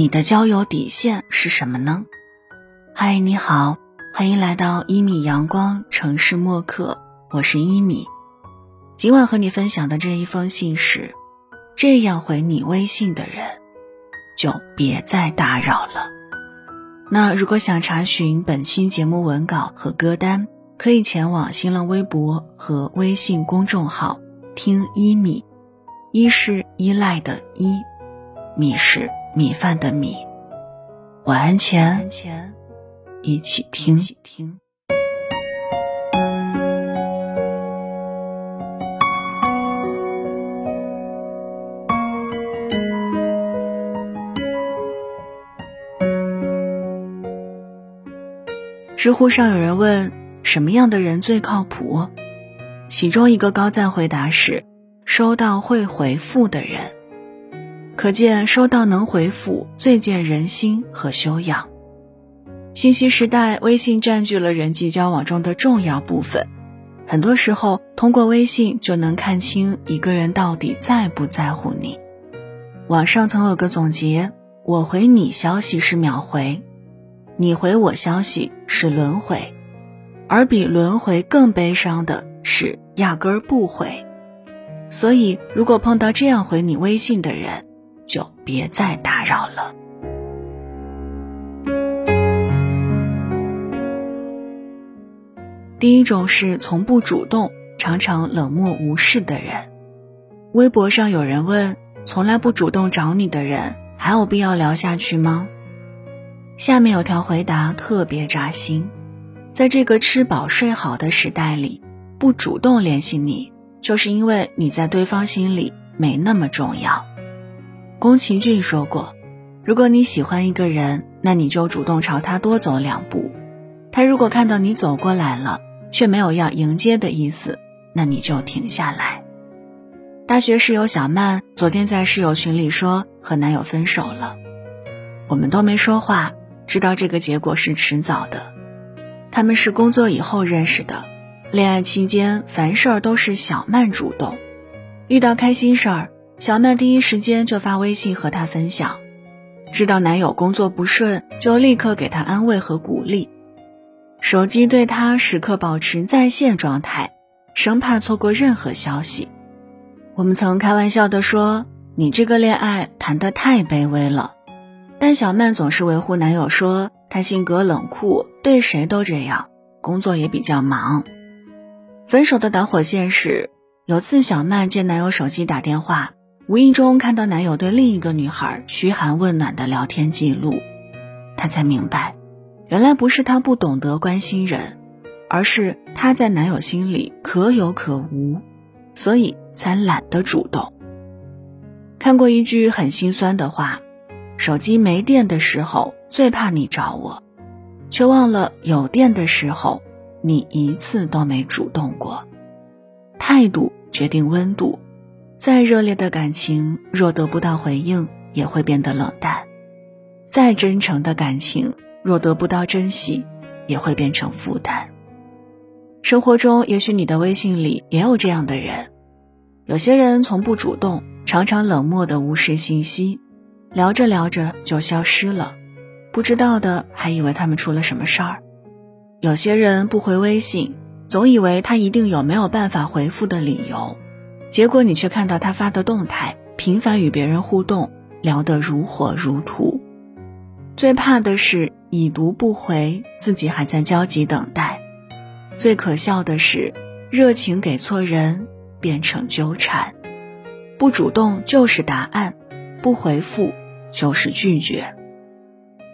你的交友底线是什么呢？嗨，你好，欢迎来到一米阳光城市默客，我是一米。今晚和你分享的这一封信是：这样回你微信的人，就别再打扰了。那如果想查询本期节目文稿和歌单，可以前往新浪微博和微信公众号听一米。一是依赖的依，米是米饭的米。晚安前，一起听。知乎上有人问什么样的人最靠谱，其中一个高赞回答是。收到会回复的人，可见收到能回复最见人心和修养。信息时代，微信占据了人际交往中的重要部分。很多时候，通过微信就能看清一个人到底在不在乎你。网上曾有个总结：我回你消息是秒回，你回我消息是轮回，而比轮回更悲伤的是压根儿不回。所以，如果碰到这样回你微信的人，就别再打扰了。第一种是从不主动、常常冷漠无视的人。微博上有人问：从来不主动找你的人，还有必要聊下去吗？下面有条回答特别扎心：在这个吃饱睡好的时代里，不主动联系你。就是因为你在对方心里没那么重要。宫崎骏说过：“如果你喜欢一个人，那你就主动朝他多走两步。他如果看到你走过来了，却没有要迎接的意思，那你就停下来。”大学室友小曼昨天在室友群里说和男友分手了，我们都没说话，知道这个结果是迟早的。他们是工作以后认识的。恋爱期间，凡事儿都是小曼主动。遇到开心事儿，小曼第一时间就发微信和他分享；知道男友工作不顺，就立刻给他安慰和鼓励。手机对他时刻保持在线状态，生怕错过任何消息。我们曾开玩笑的说：“你这个恋爱谈得太卑微了。”但小曼总是维护男友，说他性格冷酷，对谁都这样，工作也比较忙。分手的导火线是，有次小曼借男友手机打电话，无意中看到男友对另一个女孩嘘寒问暖的聊天记录，她才明白，原来不是她不懂得关心人，而是她在男友心里可有可无，所以才懒得主动。看过一句很心酸的话：手机没电的时候最怕你找我，却忘了有电的时候。你一次都没主动过，态度决定温度。再热烈的感情，若得不到回应，也会变得冷淡；再真诚的感情，若得不到珍惜，也会变成负担。生活中，也许你的微信里也有这样的人。有些人从不主动，常常冷漠的无视信息，聊着聊着就消失了，不知道的还以为他们出了什么事儿。有些人不回微信，总以为他一定有没有办法回复的理由，结果你却看到他发的动态，频繁与别人互动，聊得如火如荼。最怕的是已读不回，自己还在焦急等待。最可笑的是，热情给错人，变成纠缠。不主动就是答案，不回复就是拒绝。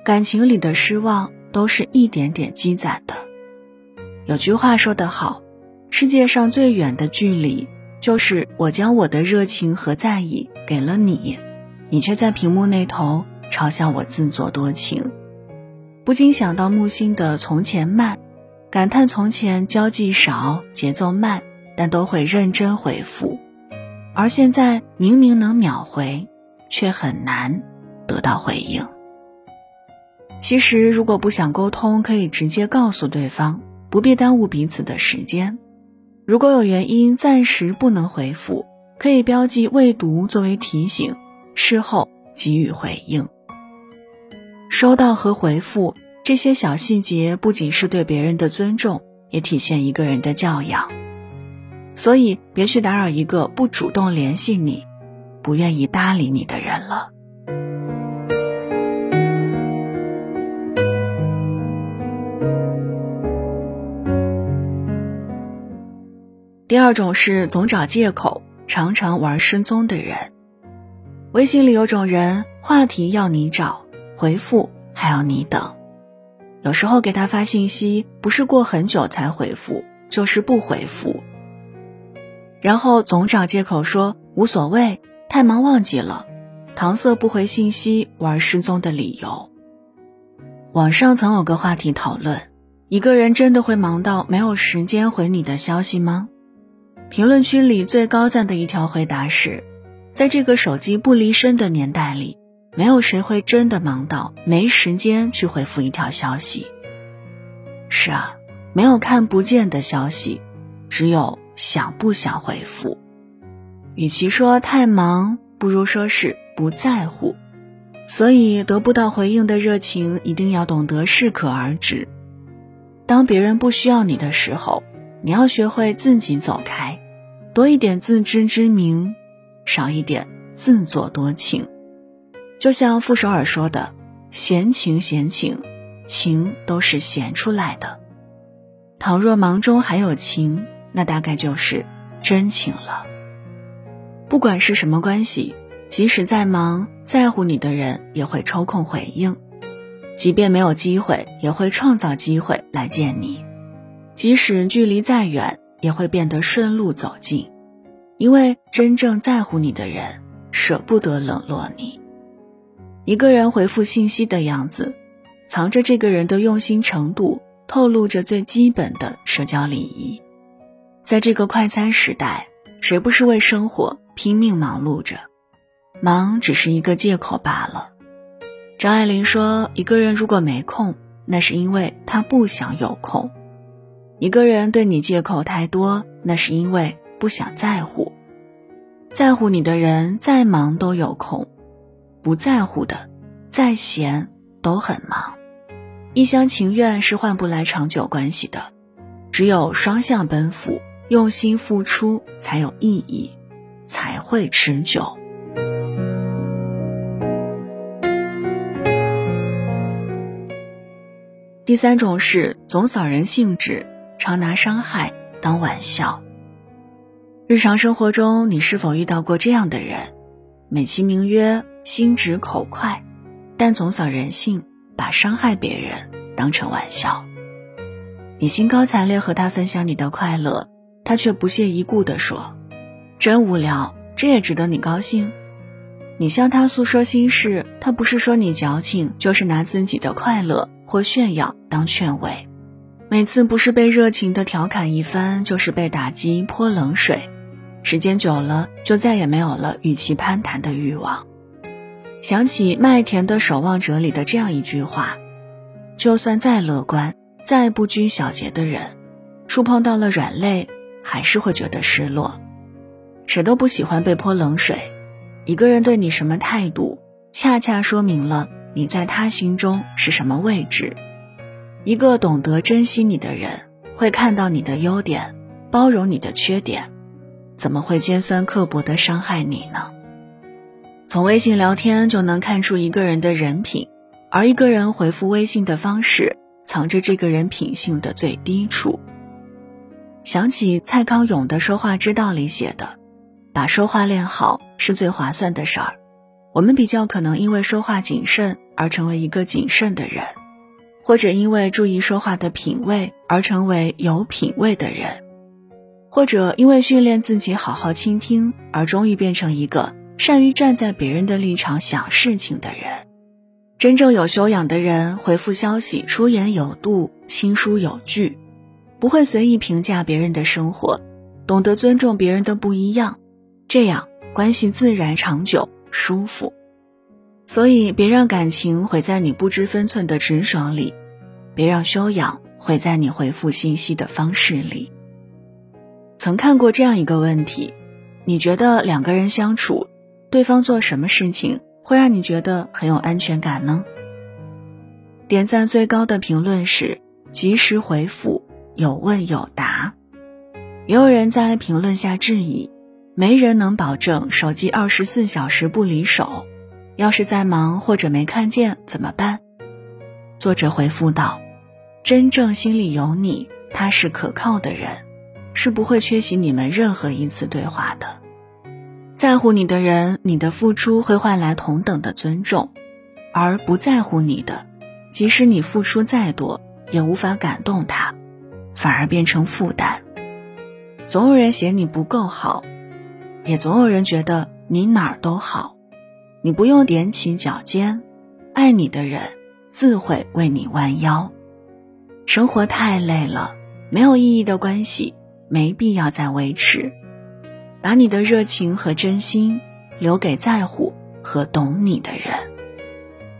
感情里的失望。都是一点点积攒的。有句话说得好，世界上最远的距离，就是我将我的热情和在意给了你，你却在屏幕那头嘲笑我自作多情。不禁想到木心的《从前慢》，感叹从前交际少、节奏慢，但都会认真回复，而现在明明能秒回，却很难得到回应。其实，如果不想沟通，可以直接告诉对方，不必耽误彼此的时间。如果有原因暂时不能回复，可以标记未读作为提醒，事后给予回应。收到和回复这些小细节，不仅是对别人的尊重，也体现一个人的教养。所以，别去打扰一个不主动联系你、不愿意搭理你的人了。第二种是总找借口、常常玩失踪的人。微信里有种人，话题要你找，回复还要你等。有时候给他发信息，不是过很久才回复，就是不回复。然后总找借口说无所谓，太忙忘记了，搪塞不回信息、玩失踪的理由。网上曾有个话题讨论：一个人真的会忙到没有时间回你的消息吗？评论区里最高赞的一条回答是：在这个手机不离身的年代里，没有谁会真的忙到没时间去回复一条消息。是啊，没有看不见的消息，只有想不想回复。与其说太忙，不如说是不在乎。所以得不到回应的热情，一定要懂得适可而止。当别人不需要你的时候。你要学会自己走开，多一点自知之明，少一点自作多情。就像傅首尔说的：“闲情闲情，情都是闲出来的。倘若忙中还有情，那大概就是真情了。”不管是什么关系，即使再忙，在乎你的人也会抽空回应；即便没有机会，也会创造机会来见你。即使距离再远，也会变得顺路走近，因为真正在乎你的人舍不得冷落你。一个人回复信息的样子，藏着这个人的用心程度，透露着最基本的社交礼仪。在这个快餐时代，谁不是为生活拼命忙碌着？忙只是一个借口罢了。张爱玲说：“一个人如果没空，那是因为他不想有空。”一个人对你借口太多，那是因为不想在乎。在乎你的人再忙都有空，不在乎的再闲都很忙。一厢情愿是换不来长久关系的，只有双向奔赴，用心付出才有意义，才会持久。第三种是总扫人兴致。常拿伤害当玩笑。日常生活中，你是否遇到过这样的人？美其名曰心直口快，但总扫人性，把伤害别人当成玩笑。你兴高采烈和他分享你的快乐，他却不屑一顾地说：“真无聊，这也值得你高兴？”你向他诉说心事，他不是说你矫情，就是拿自己的快乐或炫耀当劝慰。每次不是被热情的调侃一番，就是被打击泼冷水，时间久了就再也没有了与其攀谈的欲望。想起《麦田的守望者》里的这样一句话：就算再乐观、再不拘小节的人，触碰到了软肋，还是会觉得失落。谁都不喜欢被泼冷水，一个人对你什么态度，恰恰说明了你在他心中是什么位置。一个懂得珍惜你的人，会看到你的优点，包容你的缺点，怎么会尖酸刻薄的伤害你呢？从微信聊天就能看出一个人的人品，而一个人回复微信的方式，藏着这个人品性的最低处。想起蔡康永的《说话之道》里写的，把说话练好是最划算的事儿。我们比较可能因为说话谨慎而成为一个谨慎的人。或者因为注意说话的品味而成为有品位的人，或者因为训练自己好好倾听而终于变成一个善于站在别人的立场想事情的人。真正有修养的人回复消息出言有度、亲疏有据，不会随意评价别人的生活，懂得尊重别人的不一样，这样关系自然长久舒服。所以，别让感情毁在你不知分寸的直爽里，别让修养毁在你回复信息的方式里。曾看过这样一个问题：你觉得两个人相处，对方做什么事情会让你觉得很有安全感呢？点赞最高的评论是及时回复，有问有答。也有人在评论下质疑，没人能保证手机二十四小时不离手，要是在忙或者没看见怎么办？作者回复道：“真正心里有你、踏实可靠的人，是不会缺席你们任何一次对话的。在乎你的人，你的付出会换来同等的尊重；而不在乎你的，即使你付出再多，也无法感动他，反而变成负担。总有人嫌你不够好，也总有人觉得你哪儿都好。你不用踮起脚尖，爱你的人。”自会为你弯腰。生活太累了，没有意义的关系没必要再维持。把你的热情和真心留给在乎和懂你的人，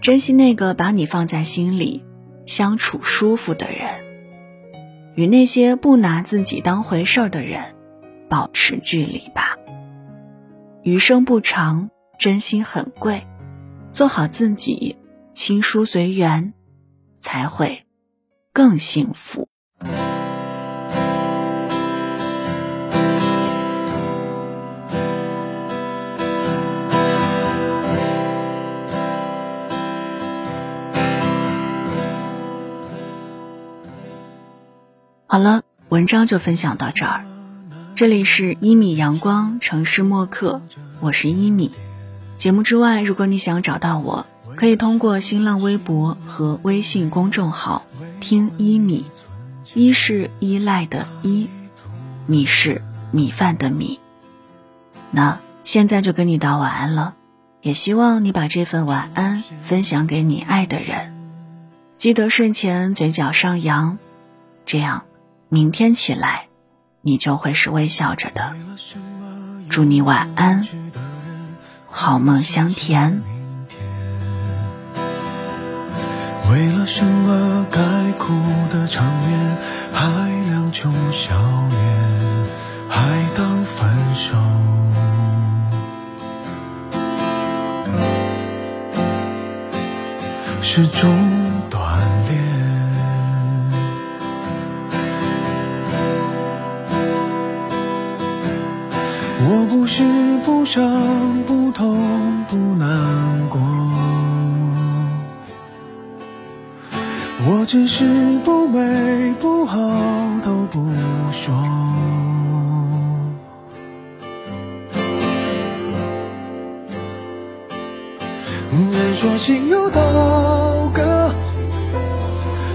珍惜那个把你放在心里、相处舒服的人。与那些不拿自己当回事儿的人保持距离吧。余生不长，真心很贵，做好自己。情疏随缘，才会更幸福。好了，文章就分享到这儿。这里是一米阳光城市默客，我是一米。节目之外，如果你想找到我。可以通过新浪微博和微信公众号听一米，一是依赖的依，米是米饭的米。那现在就跟你道晚安了，也希望你把这份晚安分享给你爱的人，记得睡前嘴角上扬，这样明天起来你就会是微笑着的。祝你晚安，好梦香甜。为了什么该哭的场面还两穷笑脸，还当分手？是终是不美不好都不说，人说心有刀割，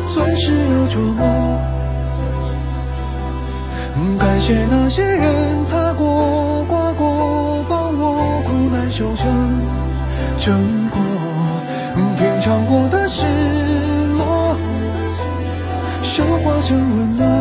钻石要琢磨。感谢那些人擦过、刮过，帮我苦难修成正果，品尝过的消化成温暖